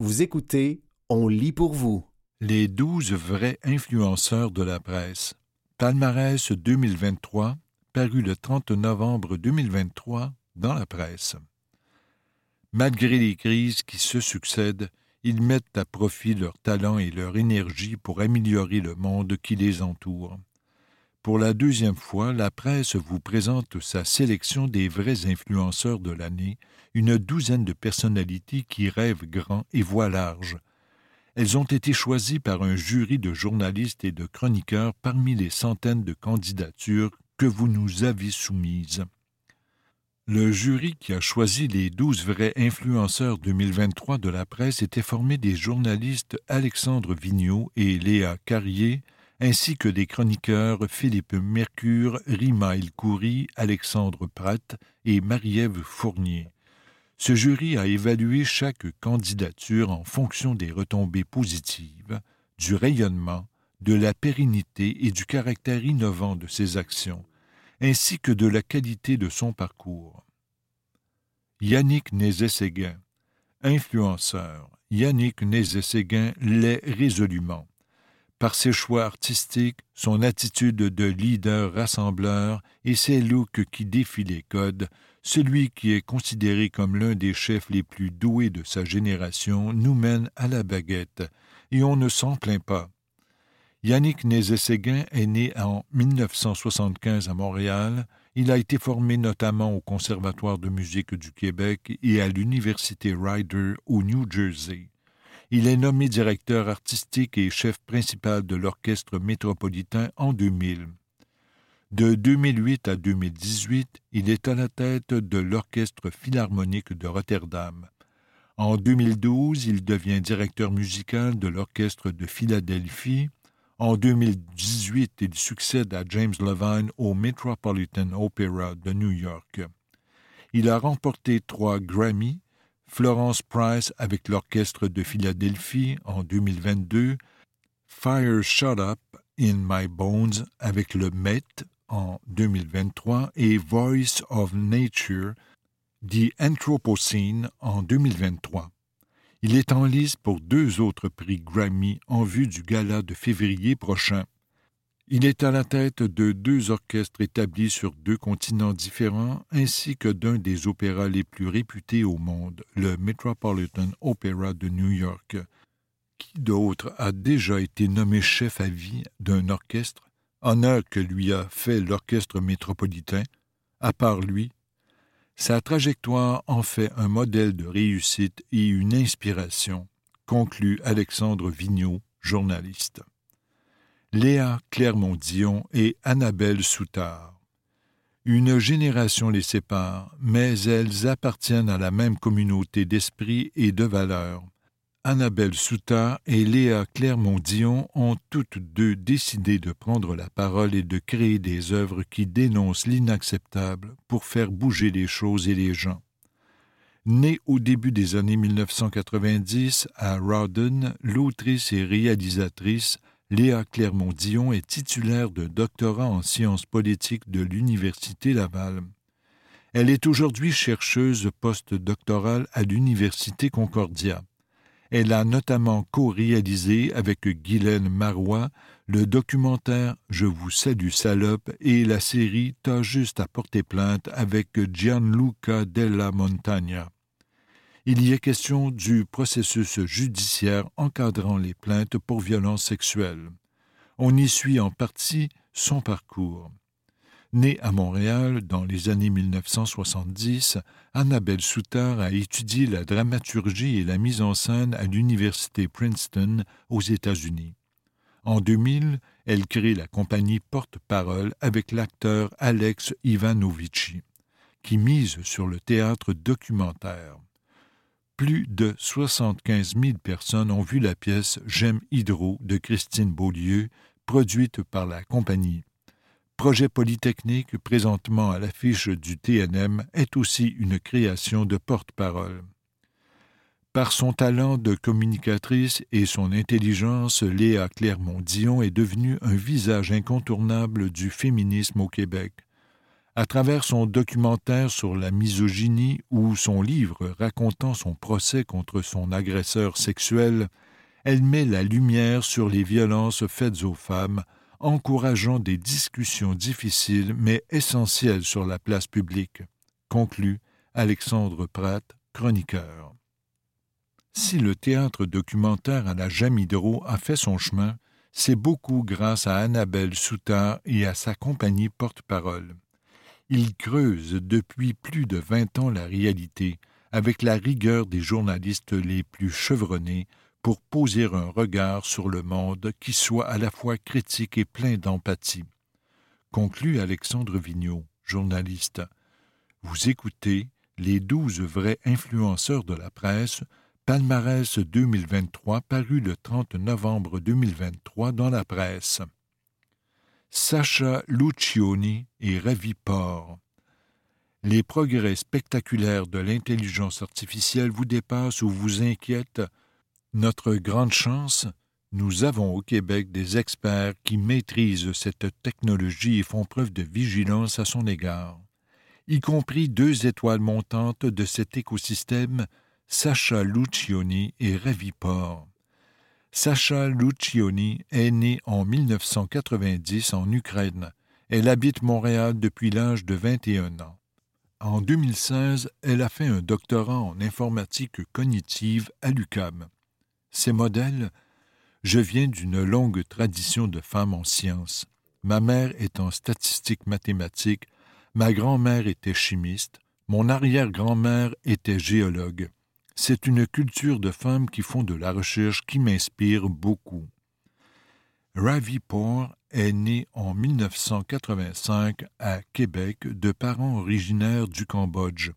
Vous écoutez On lit pour vous. Les douze vrais influenceurs de la presse. Palmarès 2023, paru le 30 novembre 2023 dans la presse. Malgré les crises qui se succèdent, ils mettent à profit leur talent et leur énergie pour améliorer le monde qui les entoure. Pour la deuxième fois, la presse vous présente sa sélection des vrais influenceurs de l'année, une douzaine de personnalités qui rêvent grand et voient large. Elles ont été choisies par un jury de journalistes et de chroniqueurs parmi les centaines de candidatures que vous nous avez soumises. Le jury qui a choisi les douze vrais influenceurs 2023 de la presse était formé des journalistes Alexandre Vigneault et Léa Carrier, ainsi que des chroniqueurs Philippe Mercure, Rima Ilkouri, Alexandre Pratt et Marie-Ève Fournier. Ce jury a évalué chaque candidature en fonction des retombées positives, du rayonnement, de la pérennité et du caractère innovant de ses actions, ainsi que de la qualité de son parcours. Yannick Nézet-Séguin, influenceur, Yannick Nézet-Séguin l'est résolument par ses choix artistiques, son attitude de leader rassembleur et ses looks qui défient les codes, celui qui est considéré comme l'un des chefs les plus doués de sa génération nous mène à la baguette, et on ne s'en plaint pas. Yannick Nézet-Séguin est né en 1975 à Montréal. Il a été formé notamment au Conservatoire de musique du Québec et à l'Université Ryder au New Jersey. Il est nommé directeur artistique et chef principal de l'Orchestre métropolitain en 2000. De 2008 à 2018, il est à la tête de l'Orchestre philharmonique de Rotterdam. En 2012, il devient directeur musical de l'Orchestre de Philadelphie. En 2018, il succède à James Levine au Metropolitan Opera de New York. Il a remporté trois Grammy, Florence Price avec l'Orchestre de Philadelphie en 2022, Fire Shut Up in My Bones avec le Met en 2023 et Voice of Nature, The Anthropocene en 2023. Il est en lice pour deux autres prix Grammy en vue du gala de février prochain. Il est à la tête de deux orchestres établis sur deux continents différents, ainsi que d'un des opéras les plus réputés au monde, le Metropolitan Opera de New York. Qui d'autre a déjà été nommé chef à vie d'un orchestre, honneur que lui a fait l'orchestre métropolitain, à part lui? Sa trajectoire en fait un modèle de réussite et une inspiration, conclut Alexandre Vigneault, journaliste. Léa Clermont-Dion et Annabelle Soutard. Une génération les sépare, mais elles appartiennent à la même communauté d'esprit et de valeurs. Annabelle Soutard et Léa Clermont-Dion ont toutes deux décidé de prendre la parole et de créer des œuvres qui dénoncent l'inacceptable pour faire bouger les choses et les gens. Née au début des années 1990 à Rawdon, l'autrice et réalisatrice Léa Clermont-Dion est titulaire de doctorat en sciences politiques de l'Université Laval. Elle est aujourd'hui chercheuse postdoctorale à l'Université Concordia. Elle a notamment co-réalisé avec Guylaine Marois le documentaire Je vous salue salope et la série T'as juste à porter plainte avec Gianluca Della Montagna il y est question du processus judiciaire encadrant les plaintes pour violences sexuelles. On y suit en partie son parcours. Née à Montréal dans les années 1970, Annabelle Soutard a étudié la dramaturgie et la mise en scène à l'Université Princeton aux États-Unis. En 2000, elle crée la compagnie Porte-Parole avec l'acteur Alex Ivanovici, qui mise sur le théâtre documentaire plus de 75 000 personnes ont vu la pièce J'aime Hydro de Christine Beaulieu, produite par la compagnie. Projet Polytechnique, présentement à l'affiche du TNM, est aussi une création de porte-parole. Par son talent de communicatrice et son intelligence, Léa Clermont-Dion est devenue un visage incontournable du féminisme au Québec. À travers son documentaire sur la misogynie ou son livre racontant son procès contre son agresseur sexuel, elle met la lumière sur les violences faites aux femmes, encourageant des discussions difficiles mais essentielles sur la place publique. Conclut Alexandre Pratt, chroniqueur. Si le théâtre documentaire à la Jamidro a fait son chemin, c'est beaucoup grâce à Annabelle Soutard et à sa compagnie porte-parole. Il creuse depuis plus de vingt ans la réalité, avec la rigueur des journalistes les plus chevronnés, pour poser un regard sur le monde qui soit à la fois critique et plein d'empathie. Conclut Alexandre Vigneault, journaliste. Vous écoutez Les douze vrais influenceurs de la presse, palmarès 2023 paru le 30 novembre 2023 dans la presse. Sacha Lucioni et Ravi Por. Les progrès spectaculaires de l'intelligence artificielle vous dépassent ou vous inquiètent notre grande chance, nous avons au Québec des experts qui maîtrisent cette technologie et font preuve de vigilance à son égard, y compris deux étoiles montantes de cet écosystème, Sacha Lucioni et Ravipor. Sacha Lucioni est née en 1990 en Ukraine. Elle habite Montréal depuis l'âge de 21 ans. En 2016, elle a fait un doctorat en informatique cognitive à l'UCAM. Ces modèles, je viens d'une longue tradition de femmes en sciences. Ma mère est en statistiques mathématiques, ma grand-mère était chimiste, mon arrière-grand-mère était géologue. C'est une culture de femmes qui font de la recherche qui m'inspire beaucoup. Ravi Poor est née en 1985 à Québec de parents originaires du Cambodge.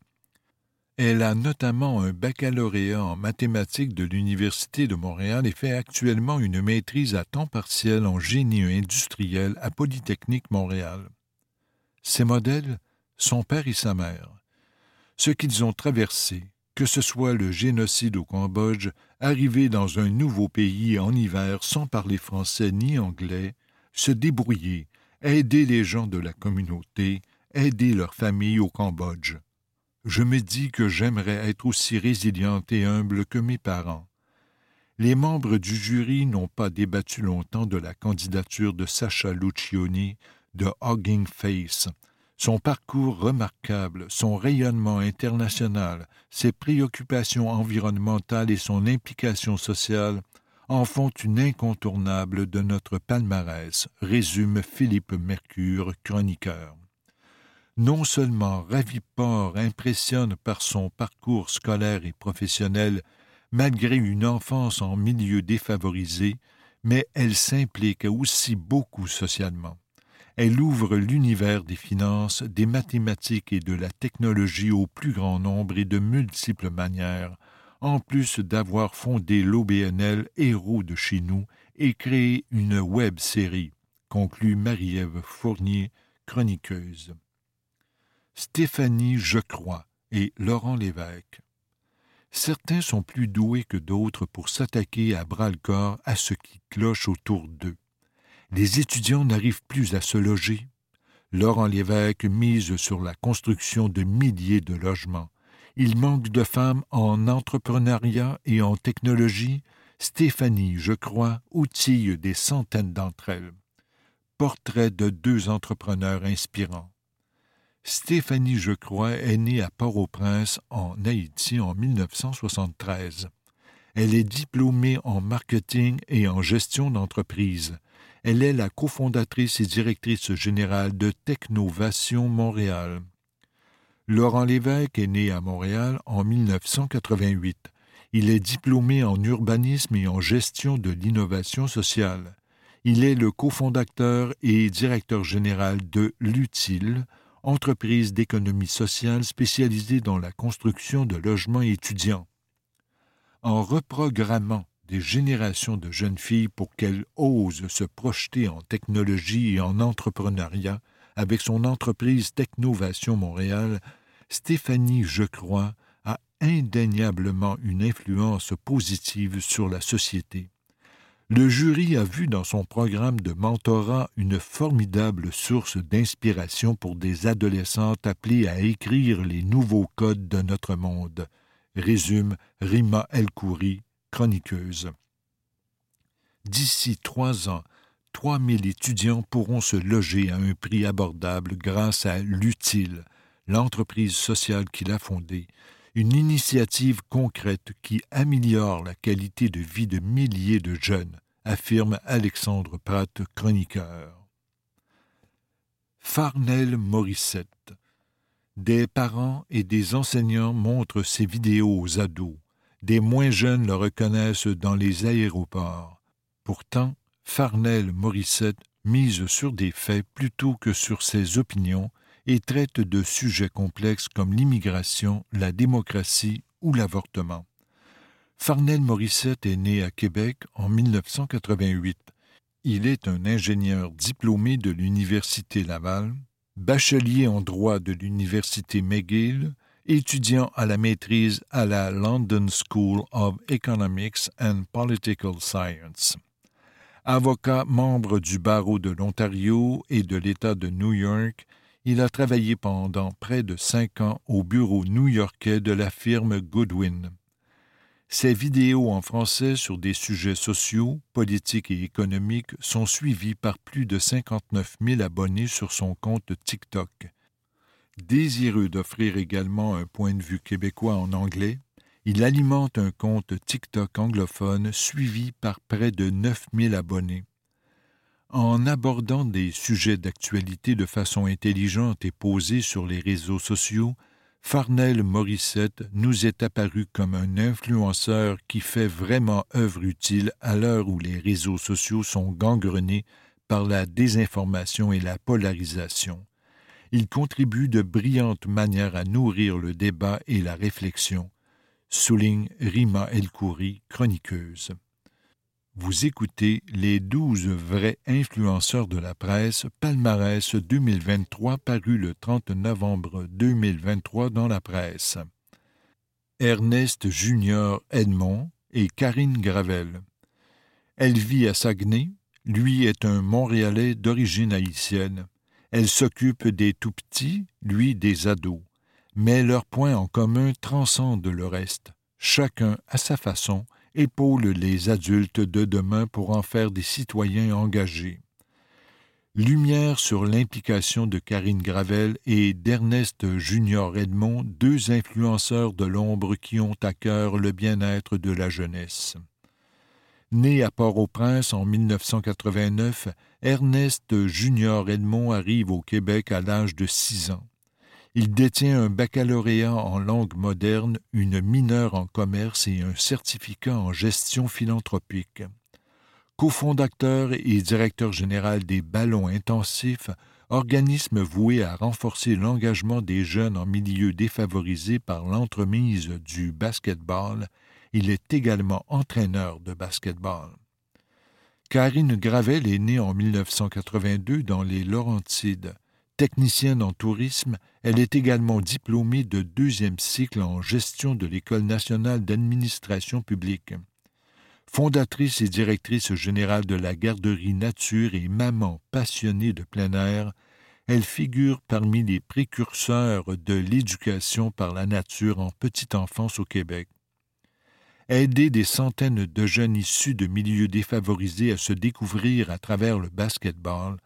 Elle a notamment un baccalauréat en mathématiques de l'Université de Montréal et fait actuellement une maîtrise à temps partiel en génie industriel à Polytechnique Montréal. Ses modèles, son père et sa mère. Ce qu'ils ont traversé, que ce soit le génocide au Cambodge, arriver dans un nouveau pays en hiver sans parler français ni anglais, se débrouiller, aider les gens de la communauté, aider leur famille au Cambodge je me dis que j'aimerais être aussi résiliente et humble que mes parents. Les membres du jury n'ont pas débattu longtemps de la candidature de Sacha Lucioni de Hogging Face. Son parcours remarquable, son rayonnement international, ses préoccupations environnementales et son implication sociale en font une incontournable de notre palmarès, résume Philippe Mercure, chroniqueur non seulement Raviport impressionne par son parcours scolaire et professionnel, malgré une enfance en milieu défavorisé, mais elle s'implique aussi beaucoup socialement. Elle ouvre l'univers des finances, des mathématiques et de la technologie au plus grand nombre et de multiples manières, en plus d'avoir fondé l'OBNL Héros de chez nous et créé une web série, conclut Marie-Ève Fournier, chroniqueuse. Stéphanie Jecroix et Laurent Lévesque. Certains sont plus doués que d'autres pour s'attaquer à bras-le-corps à ce qui cloche autour d'eux. Les étudiants n'arrivent plus à se loger. Laurent Lévesque mise sur la construction de milliers de logements. Il manque de femmes en entrepreneuriat et en technologie. Stéphanie, je crois, outille des centaines d'entre elles. Portrait de deux entrepreneurs inspirants. Stéphanie Jecroix est née à Port-au-Prince, en Haïti, en 1973. Elle est diplômée en marketing et en gestion d'entreprise. Elle est la cofondatrice et directrice générale de Technovation Montréal. Laurent Lévesque est né à Montréal en 1988. Il est diplômé en urbanisme et en gestion de l'innovation sociale. Il est le cofondateur et directeur général de l'UTILE, entreprise d'économie sociale spécialisée dans la construction de logements étudiants. En reprogrammant des générations de jeunes filles pour qu'elles osent se projeter en technologie et en entrepreneuriat, avec son entreprise Technovation Montréal, Stéphanie Je crois a indéniablement une influence positive sur la société. le jury a vu dans son programme de mentorat une formidable source d'inspiration pour des adolescentes appelées à écrire les nouveaux codes de notre monde, résume Rima El-Khouri, chroniqueuse. D'ici trois ans, trois mille étudiants pourront se loger à un prix abordable grâce à l'Utile, l'entreprise sociale qu'il a fondée, une initiative concrète qui améliore la qualité de vie de milliers de jeunes, affirme Alexandre Pratt, chroniqueur. Farnell Morissette. Des parents et des enseignants montrent ces vidéos aux ados. Des moins jeunes le reconnaissent dans les aéroports. Pourtant, Farnell Morissette mise sur des faits plutôt que sur ses opinions et traite de sujets complexes comme l'immigration, la démocratie ou l'avortement. Farnell Morissette est né à Québec en 1988. Il est un ingénieur diplômé de l'Université Laval, bachelier en droit de l'Université McGill, étudiant à la maîtrise à la London School of Economics and Political Science. Avocat membre du barreau de l'Ontario et de l'État de New York, il a travaillé pendant près de cinq ans au bureau new-yorkais de la firme Goodwin. Ses vidéos en français sur des sujets sociaux, politiques et économiques sont suivies par plus de 59 000 abonnés sur son compte TikTok. Désireux d'offrir également un point de vue québécois en anglais, il alimente un compte TikTok anglophone suivi par près de 9 000 abonnés. En abordant des sujets d'actualité de façon intelligente et posée sur les réseaux sociaux, Farnell Morissette nous est apparu comme un influenceur qui fait vraiment œuvre utile à l'heure où les réseaux sociaux sont gangrenés par la désinformation et la polarisation. Il contribue de brillante manière à nourrir le débat et la réflexion, souligne Rima El-Khouri, chroniqueuse. Vous écoutez Les douze vrais influenceurs de la presse, palmarès 2023 paru le 30 novembre 2023 dans la presse. Ernest Junior Edmond et Karine Gravel. Elle vit à Saguenay, lui est un Montréalais d'origine haïtienne. Elle s'occupe des tout-petits, lui des ados. Mais leurs points en commun transcendent le reste, chacun à sa façon, épaule les adultes de demain pour en faire des citoyens engagés. Lumière sur l'implication de Karine Gravel et d'Ernest Junior Edmond, deux influenceurs de l'ombre qui ont à cœur le bien-être de la jeunesse. Né à Port-au-Prince en 1989, Ernest Junior Edmond arrive au Québec à l'âge de six ans. Il détient un baccalauréat en langue moderne, une mineure en commerce et un certificat en gestion philanthropique. Cofondateur et directeur général des Ballons intensifs, organisme voué à renforcer l'engagement des jeunes en milieu défavorisé par l'entremise du basketball, il est également entraîneur de basketball. Karine Gravel est née en 1982 dans les Laurentides. Technicienne en tourisme, elle est également diplômée de deuxième cycle en gestion de l'École nationale d'administration publique. Fondatrice et directrice générale de la garderie Nature et maman passionnée de plein air, elle figure parmi les précurseurs de l'éducation par la nature en petite enfance au Québec. Aider des centaines de jeunes issus de milieux défavorisés à se découvrir à travers le basketball,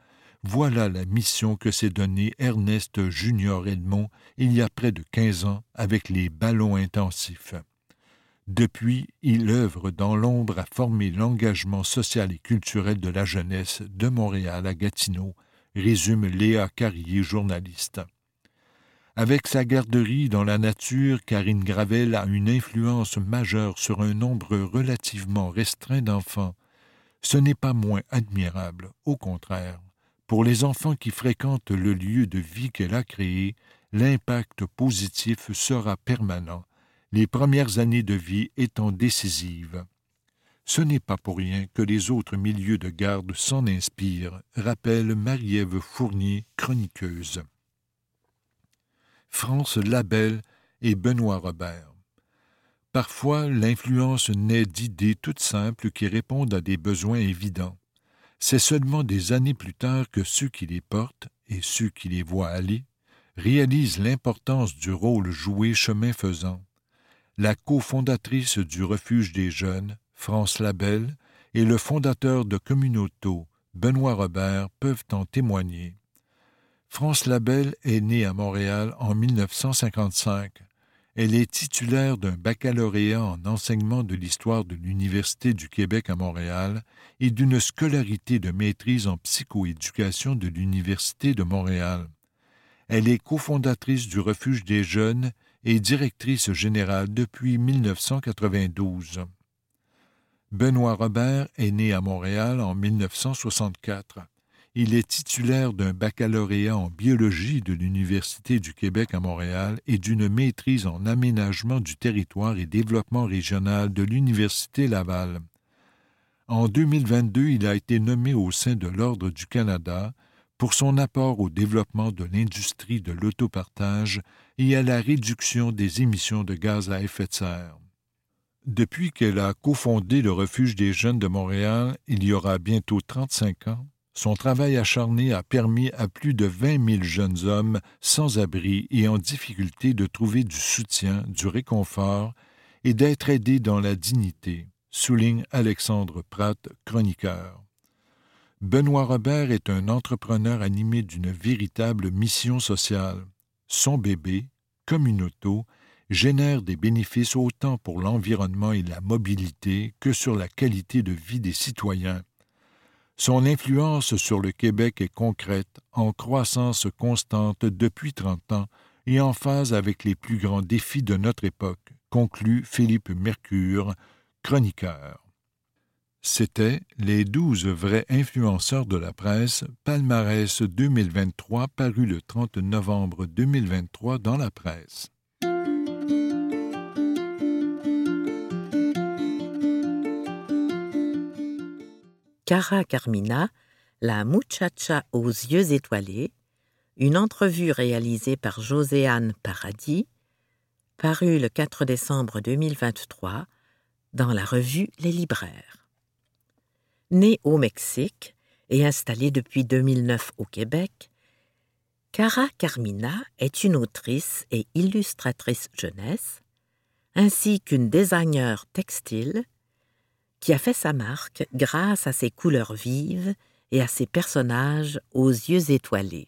voilà la mission que s'est donnée Ernest Junior Edmond il y a près de quinze ans avec les ballons intensifs. Depuis, il œuvre dans l'ombre à former l'engagement social et culturel de la jeunesse de Montréal à Gatineau, résume Léa Carrier, journaliste. Avec sa garderie dans la nature, Karine Gravel a une influence majeure sur un nombre relativement restreint d'enfants. Ce n'est pas moins admirable, au contraire. Pour les enfants qui fréquentent le lieu de vie qu'elle a créé, l'impact positif sera permanent, les premières années de vie étant décisives. Ce n'est pas pour rien que les autres milieux de garde s'en inspirent, rappelle Marie-Ève Fournier, chroniqueuse. France Labelle et Benoît Robert. Parfois, l'influence naît d'idées toutes simples qui répondent à des besoins évidents. C'est seulement des années plus tard que ceux qui les portent et ceux qui les voient aller réalisent l'importance du rôle joué chemin faisant. La cofondatrice du Refuge des jeunes, France Labelle, et le fondateur de Communauto, Benoît Robert, peuvent en témoigner. France Labelle est née à Montréal en 1955. Elle est titulaire d'un baccalauréat en enseignement de l'histoire de l'Université du Québec à Montréal et d'une scolarité de maîtrise en psychoéducation de l'Université de Montréal. Elle est cofondatrice du Refuge des jeunes et directrice générale depuis 1992. Benoît Robert est né à Montréal en 1964. Il est titulaire d'un baccalauréat en biologie de l'Université du Québec à Montréal et d'une maîtrise en aménagement du territoire et développement régional de l'Université Laval. En 2022, il a été nommé au sein de l'Ordre du Canada pour son apport au développement de l'industrie de l'autopartage et à la réduction des émissions de gaz à effet de serre. Depuis qu'elle a cofondé le Refuge des jeunes de Montréal, il y aura bientôt 35 ans, son travail acharné a permis à plus de 20 000 jeunes hommes sans abri et en difficulté de trouver du soutien, du réconfort et d'être aidés dans la dignité, souligne Alexandre Pratt, chroniqueur. Benoît Robert est un entrepreneur animé d'une véritable mission sociale. Son bébé, Communauto, génère des bénéfices autant pour l'environnement et la mobilité que sur la qualité de vie des citoyens. Son influence sur le Québec est concrète, en croissance constante depuis trente ans et en phase avec les plus grands défis de notre époque, conclut Philippe Mercure, chroniqueur. C'était Les douze vrais influenceurs de la presse, palmarès 2023, paru le 30 novembre 2023 dans la presse. Cara Carmina, la muchacha aux yeux étoilés, une entrevue réalisée par Joséanne Paradis, parue le 4 décembre 2023 dans la revue Les Libraires. Née au Mexique et installée depuis 2009 au Québec, Cara Carmina est une autrice et illustratrice jeunesse, ainsi qu'une designer textile qui a fait sa marque grâce à ses couleurs vives et à ses personnages aux yeux étoilés.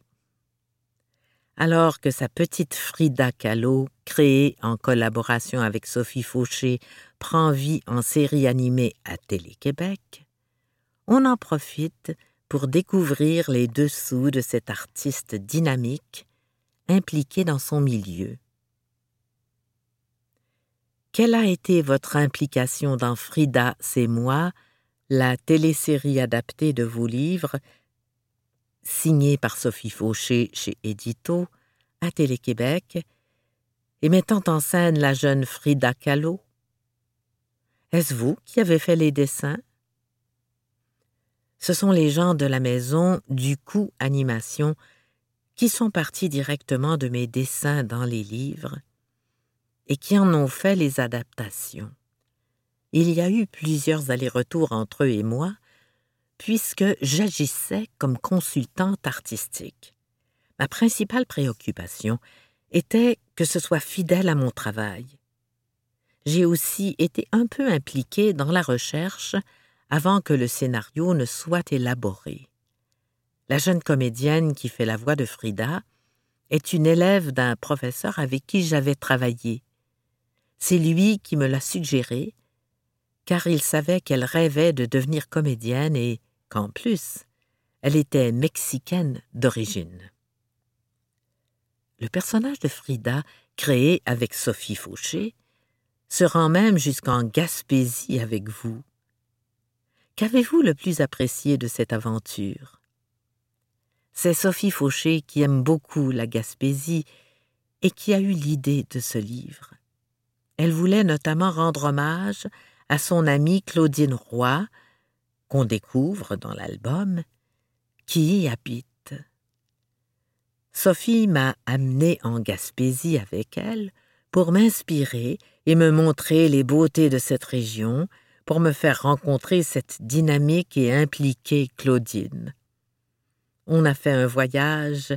Alors que sa petite Frida Kahlo, créée en collaboration avec Sophie Fauché, prend vie en série animée à Télé-Québec, on en profite pour découvrir les dessous de cette artiste dynamique impliquée dans son milieu. Quelle a été votre implication dans Frida, c'est moi, la télésérie adaptée de vos livres, signée par Sophie Fauché chez Édito, à Télé-Québec, et mettant en scène la jeune Frida Kahlo? Est-ce vous qui avez fait les dessins? Ce sont les gens de la maison du coup animation qui sont partis directement de mes dessins dans les livres et qui en ont fait les adaptations. Il y a eu plusieurs allers-retours entre eux et moi, puisque j'agissais comme consultante artistique. Ma principale préoccupation était que ce soit fidèle à mon travail. J'ai aussi été un peu impliquée dans la recherche avant que le scénario ne soit élaboré. La jeune comédienne qui fait la voix de Frida est une élève d'un professeur avec qui j'avais travaillé. C'est lui qui me l'a suggéré, car il savait qu'elle rêvait de devenir comédienne et qu'en plus, elle était mexicaine d'origine. Le personnage de Frida, créé avec Sophie Fauché, se rend même jusqu'en Gaspésie avec vous. Qu'avez-vous le plus apprécié de cette aventure? C'est Sophie Fauché qui aime beaucoup la Gaspésie et qui a eu l'idée de ce livre. Elle voulait notamment rendre hommage à son amie Claudine Roy, qu'on découvre dans l'album, qui y habite. Sophie m'a amené en Gaspésie avec elle pour m'inspirer et me montrer les beautés de cette région, pour me faire rencontrer cette dynamique et impliquée Claudine. On a fait un voyage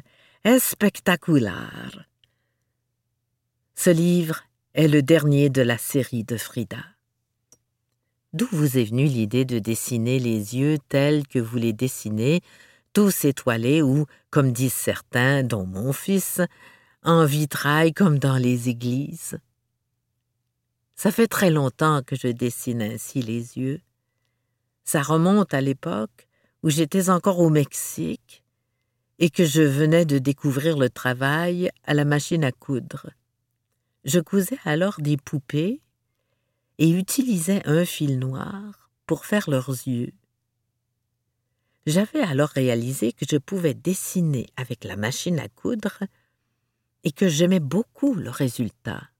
spectaculaire. Ce livre est le dernier de la série de Frida. D'où vous est venue l'idée de dessiner les yeux tels que vous les dessinez, tous étoilés ou, comme disent certains, dont mon fils, en vitrail comme dans les églises? Ça fait très longtemps que je dessine ainsi les yeux. Ça remonte à l'époque où j'étais encore au Mexique et que je venais de découvrir le travail à la machine à coudre. Je cousais alors des poupées et utilisais un fil noir pour faire leurs yeux. J'avais alors réalisé que je pouvais dessiner avec la machine à coudre et que j'aimais beaucoup le résultat.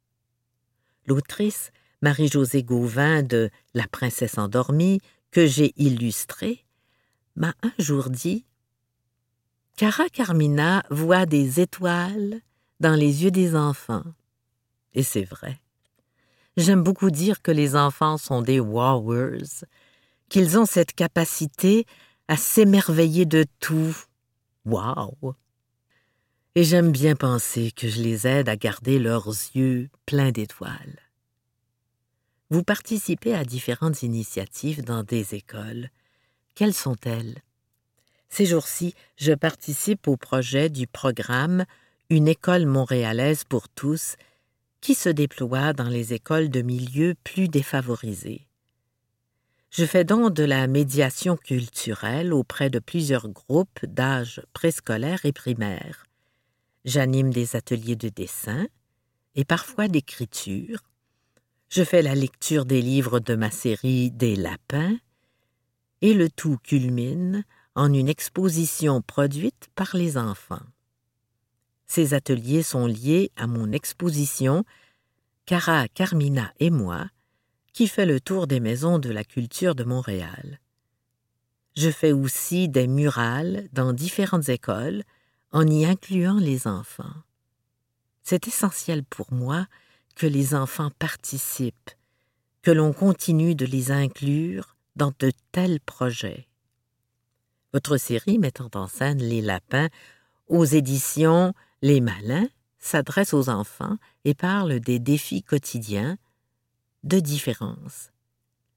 L'autrice Marie-Josée Gauvin de La princesse endormie, que j'ai illustrée, m'a un jour dit Cara Carmina voit des étoiles dans les yeux des enfants. Et c'est vrai. J'aime beaucoup dire que les enfants sont des wowers, qu'ils ont cette capacité à s'émerveiller de tout. Wow! Et j'aime bien penser que je les aide à garder leurs yeux pleins d'étoiles. Vous participez à différentes initiatives dans des écoles. Quelles sont-elles? Ces jours-ci, je participe au projet du programme Une école montréalaise pour tous qui se déploie dans les écoles de milieux plus défavorisés. Je fais donc de la médiation culturelle auprès de plusieurs groupes d'âge préscolaire et primaire. J'anime des ateliers de dessin et parfois d'écriture. Je fais la lecture des livres de ma série Des lapins et le tout culmine en une exposition produite par les enfants. Ces ateliers sont liés à mon exposition Cara, Carmina et moi, qui fait le tour des maisons de la culture de Montréal. Je fais aussi des murales dans différentes écoles en y incluant les enfants. C'est essentiel pour moi que les enfants participent, que l'on continue de les inclure dans de tels projets. Votre série mettant en scène les lapins aux éditions les malins s'adressent aux enfants et parlent des défis quotidiens, de différence.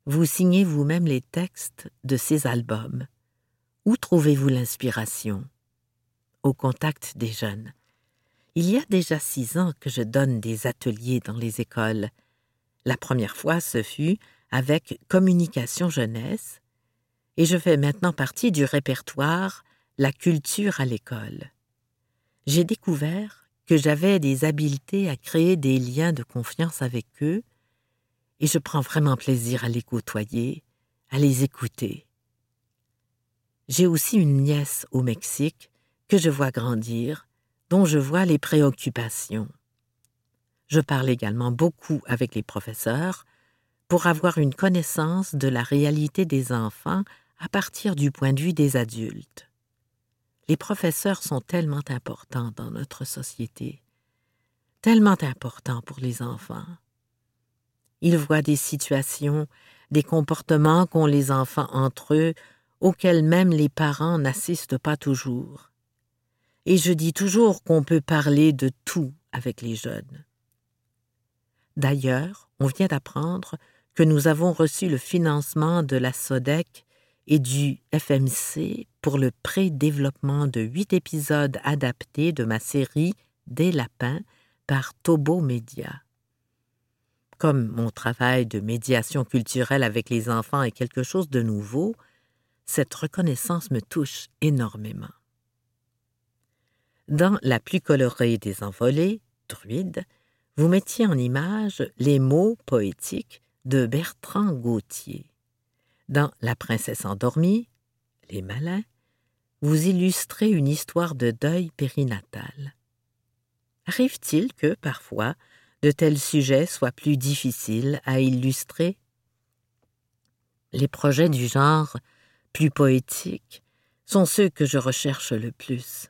Vous signez vous-même les textes de ces albums. Où trouvez-vous l'inspiration? Au contact des jeunes. Il y a déjà six ans que je donne des ateliers dans les écoles. La première fois, ce fut avec Communication Jeunesse, et je fais maintenant partie du répertoire La culture à l'école j'ai découvert que j'avais des habiletés à créer des liens de confiance avec eux, et je prends vraiment plaisir à les côtoyer, à les écouter. J'ai aussi une nièce au Mexique que je vois grandir, dont je vois les préoccupations. Je parle également beaucoup avec les professeurs pour avoir une connaissance de la réalité des enfants à partir du point de vue des adultes. Les professeurs sont tellement importants dans notre société, tellement importants pour les enfants. Ils voient des situations, des comportements qu'ont les enfants entre eux, auxquels même les parents n'assistent pas toujours. Et je dis toujours qu'on peut parler de tout avec les jeunes. D'ailleurs, on vient d'apprendre que nous avons reçu le financement de la SODEC et du FMC pour le pré-développement de huit épisodes adaptés de ma série Des lapins par Tobo Media. Comme mon travail de médiation culturelle avec les enfants est quelque chose de nouveau, cette reconnaissance me touche énormément. Dans La plus colorée des envolées, Druide, vous mettiez en image les mots poétiques de Bertrand Gauthier. Dans La princesse endormie, Les malins, vous illustrez une histoire de deuil périnatal. Arrive-t-il que, parfois, de tels sujets soient plus difficiles à illustrer? Les projets du genre plus poétiques sont ceux que je recherche le plus.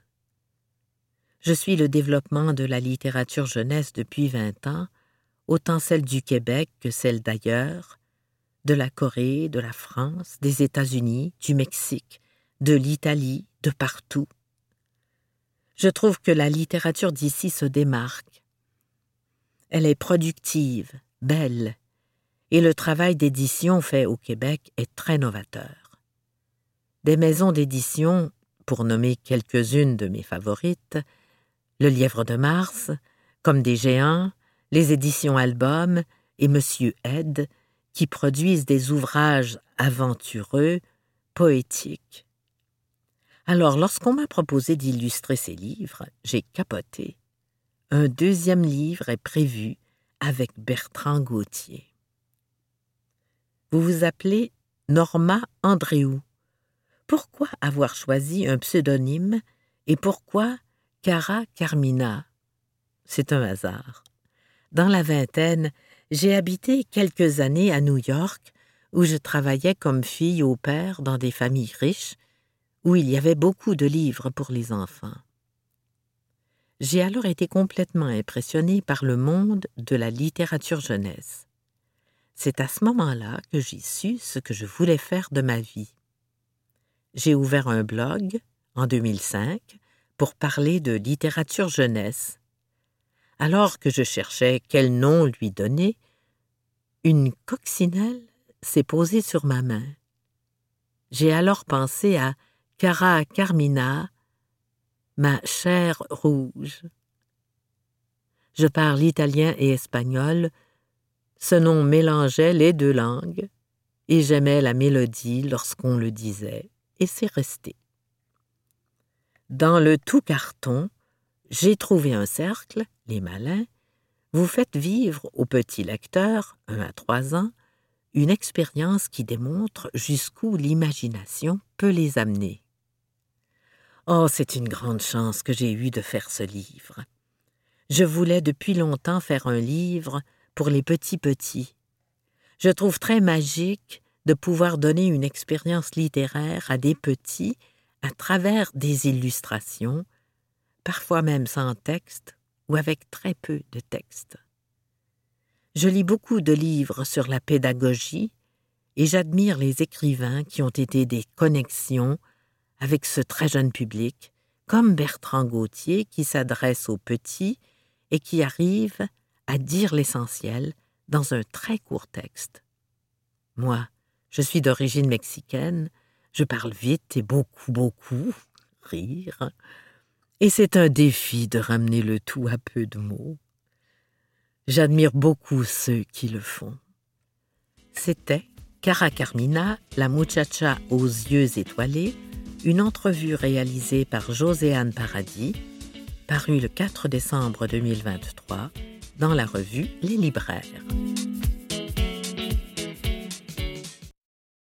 Je suis le développement de la littérature jeunesse depuis vingt ans autant celles du Québec que celles d'ailleurs, de la Corée, de la France, des États-Unis, du Mexique, de l'Italie, de partout. Je trouve que la littérature d'ici se démarque. Elle est productive, belle, et le travail d'édition fait au Québec est très novateur. Des maisons d'édition, pour nommer quelques-unes de mes favorites, Le Lièvre de Mars, comme des géants, les éditions Album et Monsieur Ed, qui produisent des ouvrages aventureux, poétiques. Alors, lorsqu'on m'a proposé d'illustrer ces livres, j'ai capoté. Un deuxième livre est prévu avec Bertrand Gauthier. Vous vous appelez Norma Andréou. Pourquoi avoir choisi un pseudonyme et pourquoi Cara Carmina? C'est un hasard. Dans la vingtaine, j'ai habité quelques années à New York, où je travaillais comme fille au père dans des familles riches, où il y avait beaucoup de livres pour les enfants. J'ai alors été complètement impressionnée par le monde de la littérature jeunesse. C'est à ce moment-là que j'ai su ce que je voulais faire de ma vie. J'ai ouvert un blog en 2005 pour parler de littérature jeunesse. Alors que je cherchais quel nom lui donner, une coccinelle s'est posée sur ma main. J'ai alors pensé à Cara Carmina, ma chère rouge. Je parle italien et espagnol, ce nom mélangeait les deux langues, et j'aimais la mélodie lorsqu'on le disait, et c'est resté. Dans le tout carton, j'ai trouvé un cercle, les malins, vous faites vivre au petit lecteur, un à trois ans, une expérience qui démontre jusqu'où l'imagination peut les amener. Oh, c'est une grande chance que j'ai eue de faire ce livre. Je voulais depuis longtemps faire un livre pour les petits-petits. Je trouve très magique de pouvoir donner une expérience littéraire à des petits à travers des illustrations, parfois même sans texte ou avec très peu de texte. Je lis beaucoup de livres sur la pédagogie et j'admire les écrivains qui ont été des connexions avec ce très jeune public, comme Bertrand Gauthier qui s'adresse aux petits et qui arrive à dire l'essentiel dans un très court texte. Moi, je suis d'origine mexicaine, je parle vite et beaucoup, beaucoup, rire, et c'est un défi de ramener le tout à peu de mots. J'admire beaucoup ceux qui le font. C'était Cara Carmina, la muchacha aux yeux étoilés, une entrevue réalisée par Joséanne Paradis, parue le 4 décembre 2023 dans la revue Les Libraires.